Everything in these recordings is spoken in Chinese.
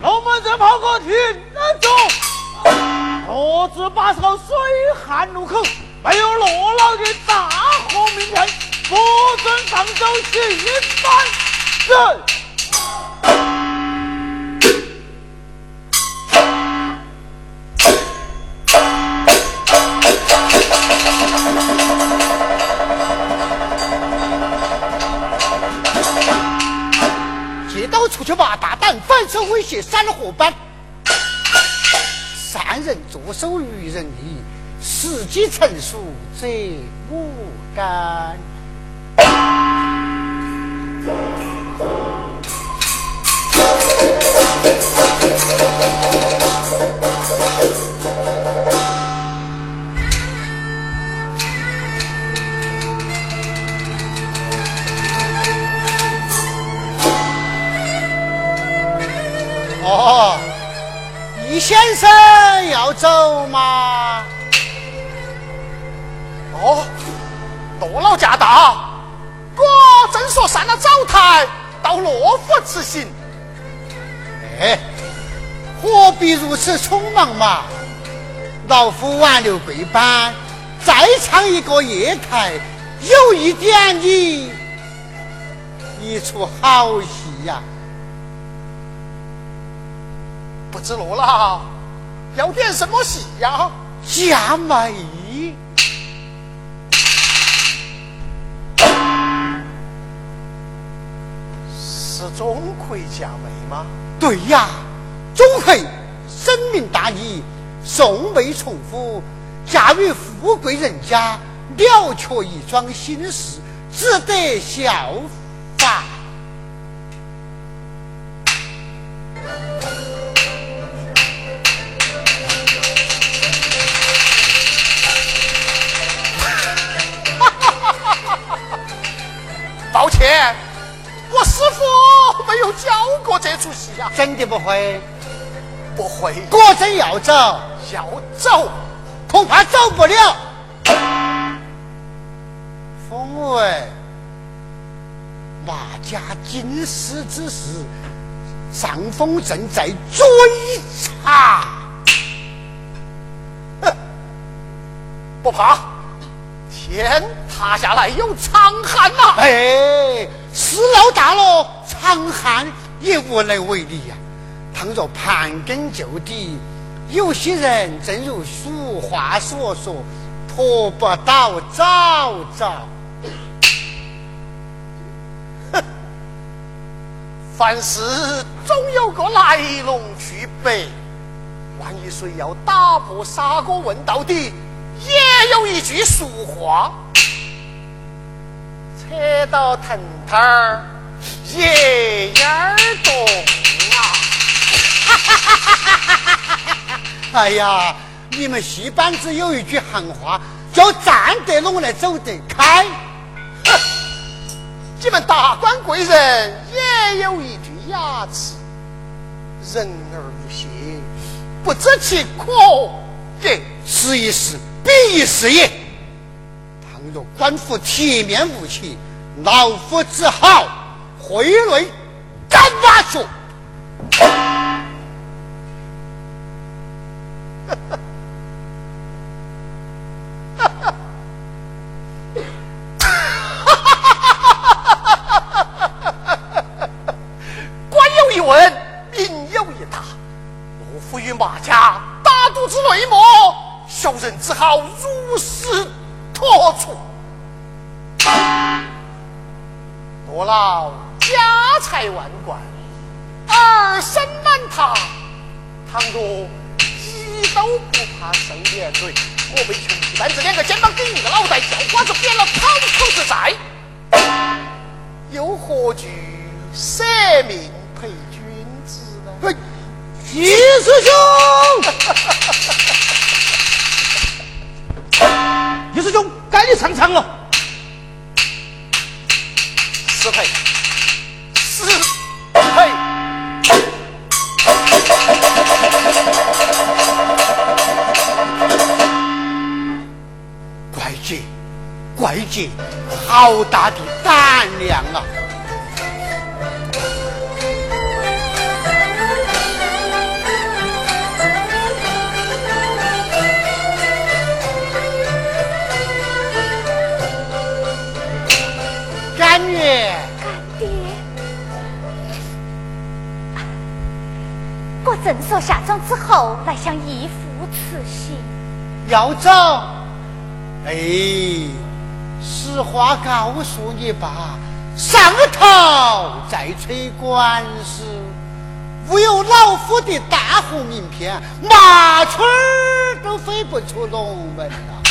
龙门阵炮哥听得住，何子把守水旱路口，没有落老的大河名片，不准放走新班人。反手威胁山河班。善人坐收渔人利，时机成熟则我干。先生要走吗？哦，多劳驾到，我正说上了早台，到洛府辞行。哎，何必如此匆忙嘛？老夫挽留贵班，再唱一个夜台，有一点你一出好戏呀、不知路了要点什么戏呀？佳美，是钟馗佳美吗？对呀，钟馗深明大义，送妹从夫，嫁于富贵人家，了却一桩心事，值得效不会？不会，果真要走，要走。恐怕走不了。风文，马家金丝之时，上峰正在追查。不怕，天塌下来有长汉呐、哎，事闹大了，长汉也无能为力呀、倘若盘根究底，有些人正如俗话所说：“拖不倒早早。凡事总有个来龙去脉，万一谁要打破砂锅问到底，也有一句俗话：扯到藤藤儿，叶儿动啊！哎呀，你们戏班子有一句行话，叫“站得拢来走得开你们达官贵人也有一句雅词：人而无信，不知其可也。”，试一试，比一试也。倘若官府铁面无情，老夫只好挥泪斩马谡。官有一问，民有一答。罗夫与马家打赌之内幕，小人只好如实托出。多劳家财万贯，儿身满堂，倘若都不怕受连累，我被穷一班子两个肩膀顶一个脑袋，叫花子扁了跑口之债，又何惧舍命陪君子呢？喂，徐师兄，叶师兄，该你上场了。失陪，怪姐，好大的胆量啊！干女，干爹，我正说下庄之后，来向义父辞行。要走？哎，实话告诉你吧，上头在催官司，无有老夫的大红名片，麻雀都飞不出龙门了。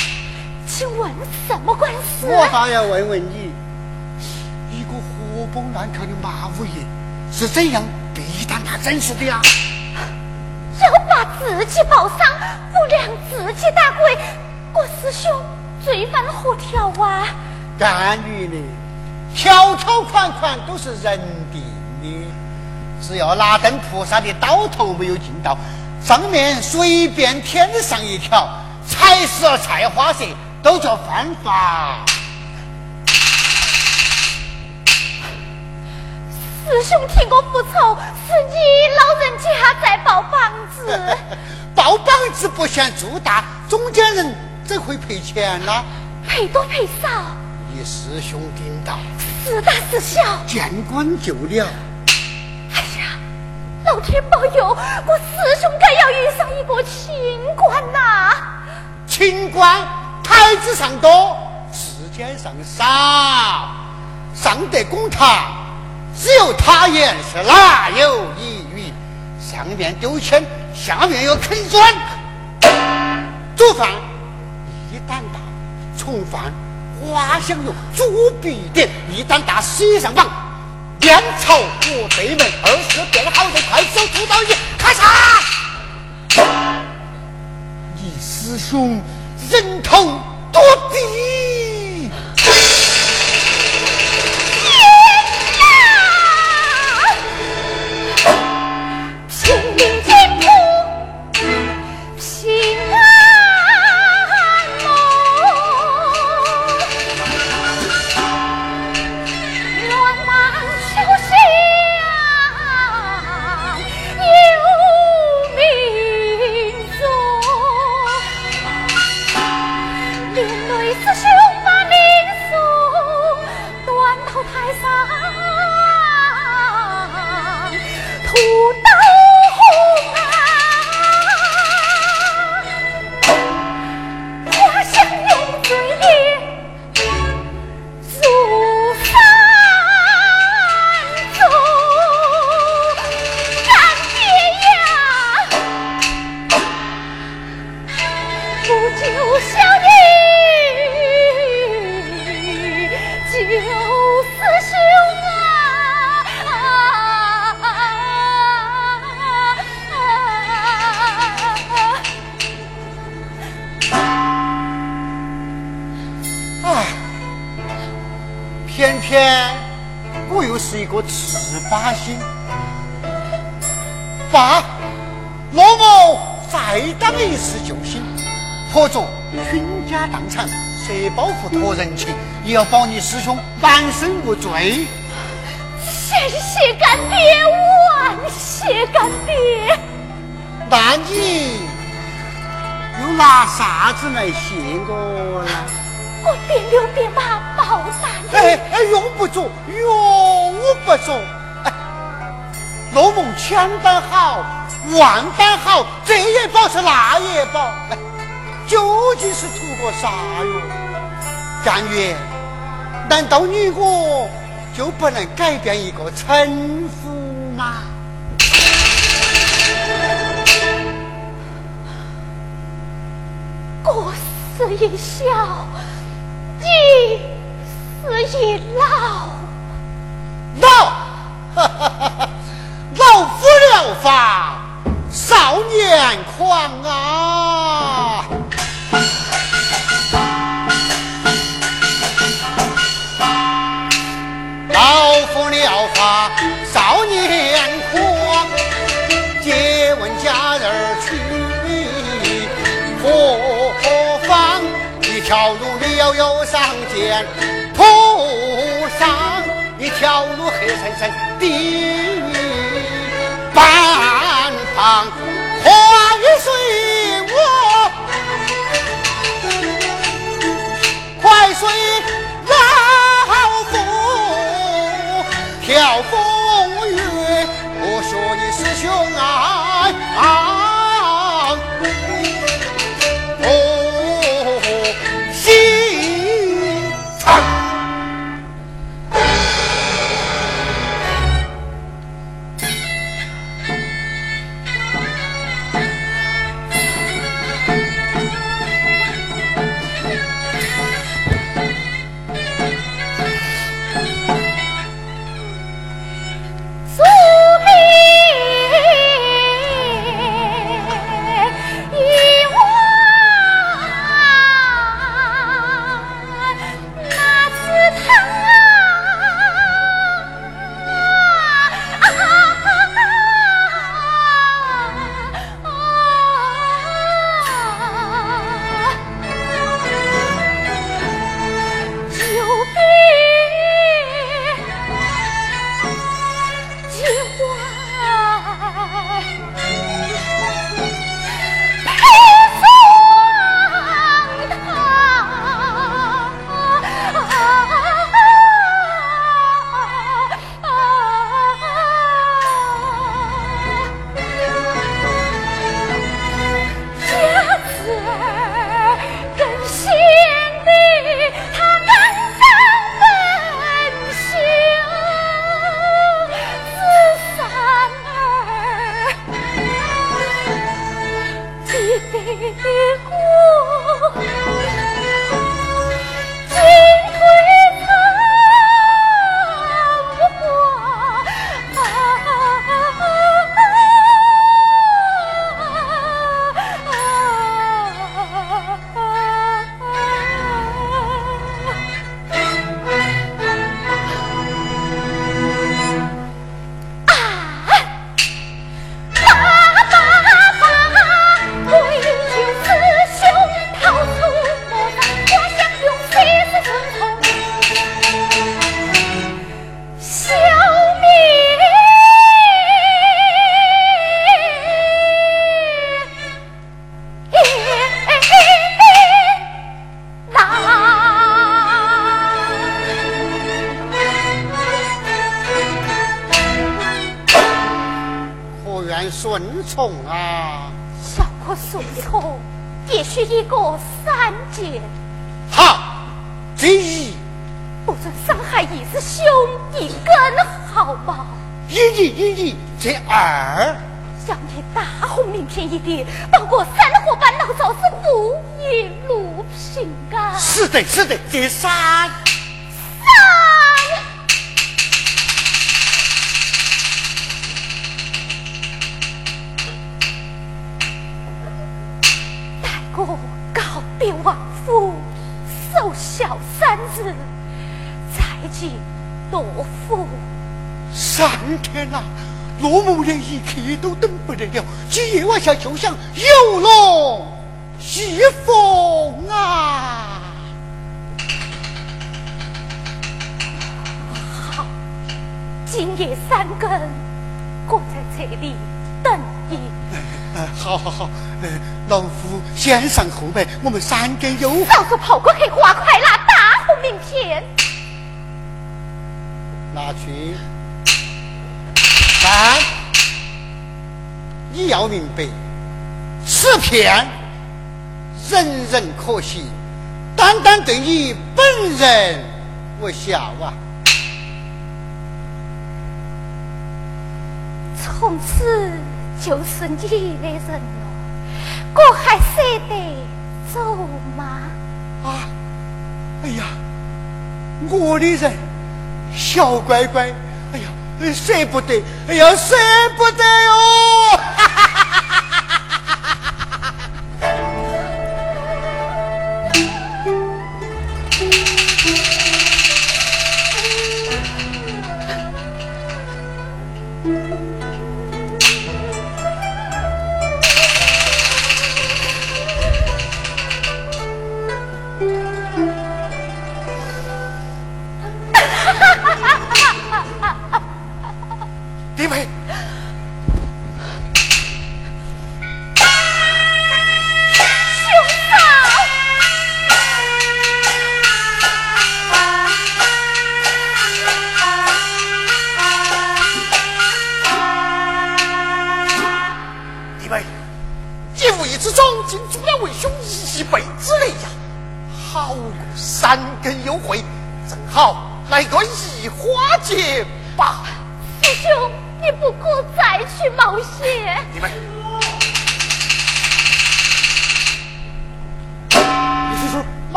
请问什么官司？我倒要问问你，一个活蹦乱跳的马五爷是怎样逼单他真实的呀？要把自己报丧，不量自己打鬼，我师兄罪犯何条啊？干预的，条条款款都是人定的，只要拿灯菩萨的刀头没有进到，上面随便添上一条，菜色菜花色都叫犯法。师兄替我复仇，是你老人家在抱房子。抱膀子不嫌猪大，中间人怎会赔钱呢？赔多赔少？你师兄领导，是大是小？见官就了。哎呀，老天保佑，我师兄该要遇上一个清官呐！清官台子上多，世间上少，上得公堂，只有他言是哪有一语？上面丢钱，下面又啃砖。主犯一胆大，从犯花香油，足必点；一胆大，喜上榜。边朝我对门，二是变好人，快手出刀一，咔嚓！你师兄人头多低。不是一个赤把心。爸，罗某再当一次救星，或者倾家荡产，设包袱托人情，也要保你师兄半生无罪。谢谢干爹，万谢干爹！那你又拿啥子来谢我呢？我边溜边把报答你。哎哎，用不着，用我不着。哎，罗梦千般好，万般好，这也保是那也保。哎，究竟是图个啥哟？干月，难道你我就不能改变一个称呼吗？我是一小，你是一老。老，老夫聊发，少年狂啊！老夫聊发，少年狂，借问佳人去何方？一条路悠悠上见条路黑沉沉的半旁，快随我，快随老夫跳风月。我说你师兄啊啊！包括三伙伴老早是不一路平安。是的，是的，这三就像游龙戏凤啊！好，今夜三更，我在这里等你。呃，好好好，呃，老夫先上后排，我们三更又早说跑过去，花快拿大红名片。拿去。三，你要明白，此片人人可信，单单对你本人无效啊！从此就是你的人了，我还舍得走吗？啊，哎呀，我的人，小乖乖，哎呀，舍不得，哎呀，舍不得哦！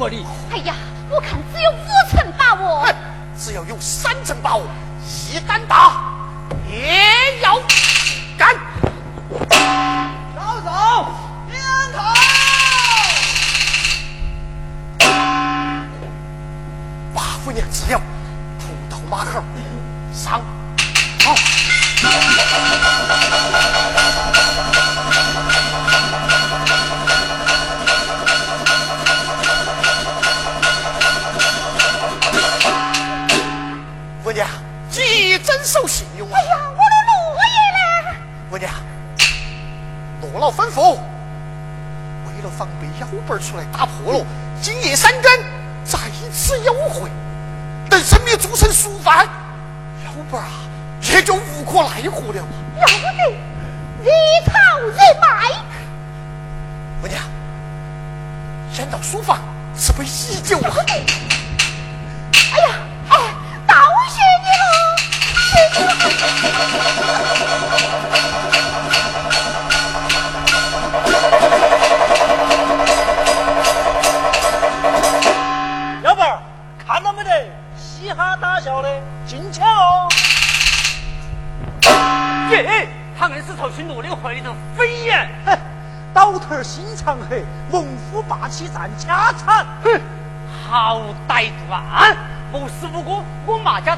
哎呀，我看只有五成把握。哼，只要有三成把握，一单打也要虎霸气战家产。哼，好歹毒啊！无时无刻我马家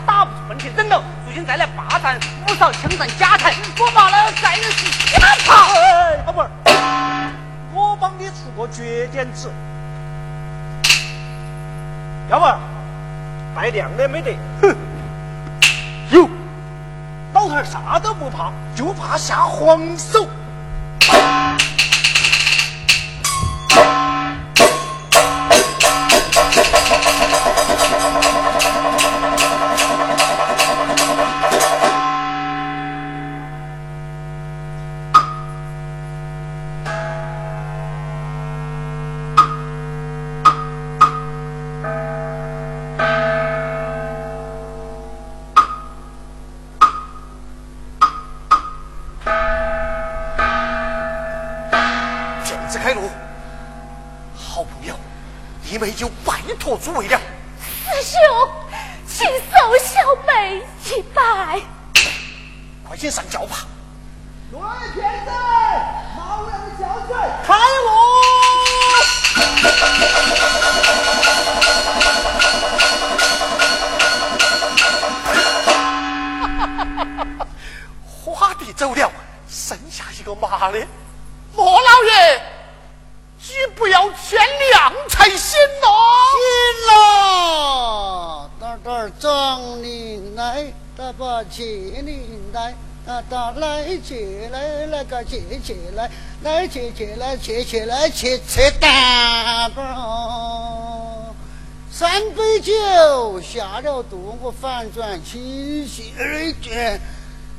妹就拜托诸位了。师兄，请受小妹一拜。快些上轿吧。各位天子，的开路！花弟走了，剩下一个马的。莫老爷，你不要天亮才行咯。了，大大张林来，大把钱林来，大大来起来，那个借借来，来借借来，起起来，借借大包。三杯酒下了肚，我反转清醒而觉，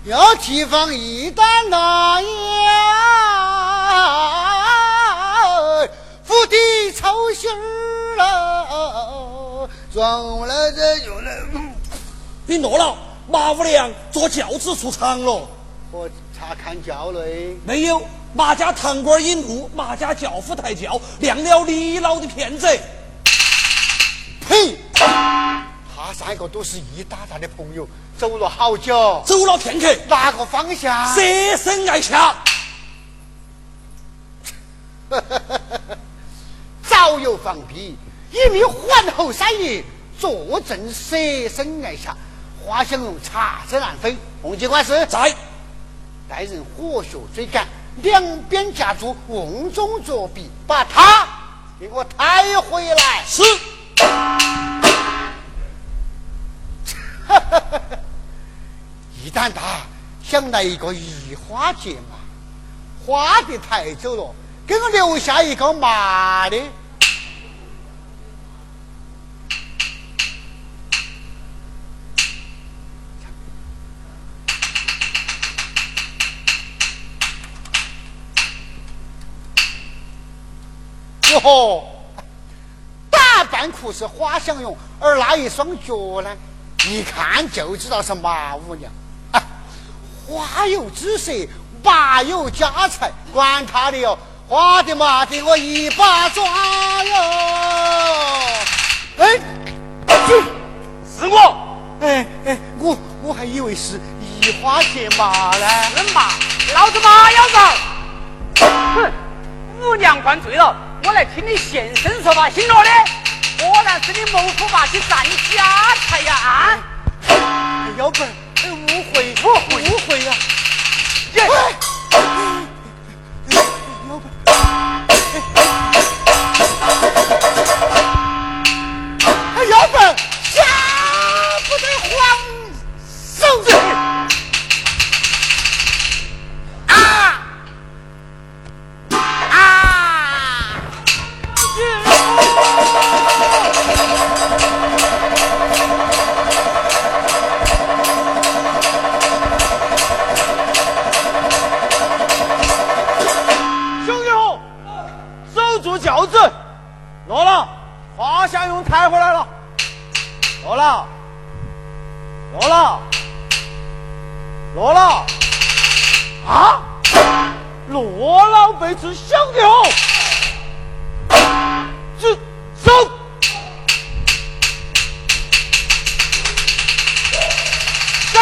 要提防一旦那呀，府邸操心儿了，撞了这就来。你落了，马五娘坐轿子出场了。我查看轿内，没有，马家堂官引路，马家轿夫抬轿，亮了李老的片子。呸！他三个都是一打大的朋友，走了好久，走了片刻，哪个方向？舍身爱下。早有防备，一名皇后三爷坐镇舍身崖下，花香龙插翅难飞。洪金官是在，带人火速追赶，两边夹住，瓮中捉鳖，把他给我抬回来。是。一旦他想来一个移花接马，花的抬走了，给我留下一个麻的。哟，大半裤是花香用，而那一双脚呢，一看就知道是马五娘。花有姿色，马有家财，管他的哟，花的麻的我一把抓哟。哎，是我，哎哎，我我还以为是移花接马呢。人马，老子马要走。哼，五娘灌醉了，我来听你现身说法，姓罗的，果然是你谋夫霸妻占家财呀！啊，要不然。误会，误会，误会呀！这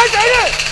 Hayır hayır.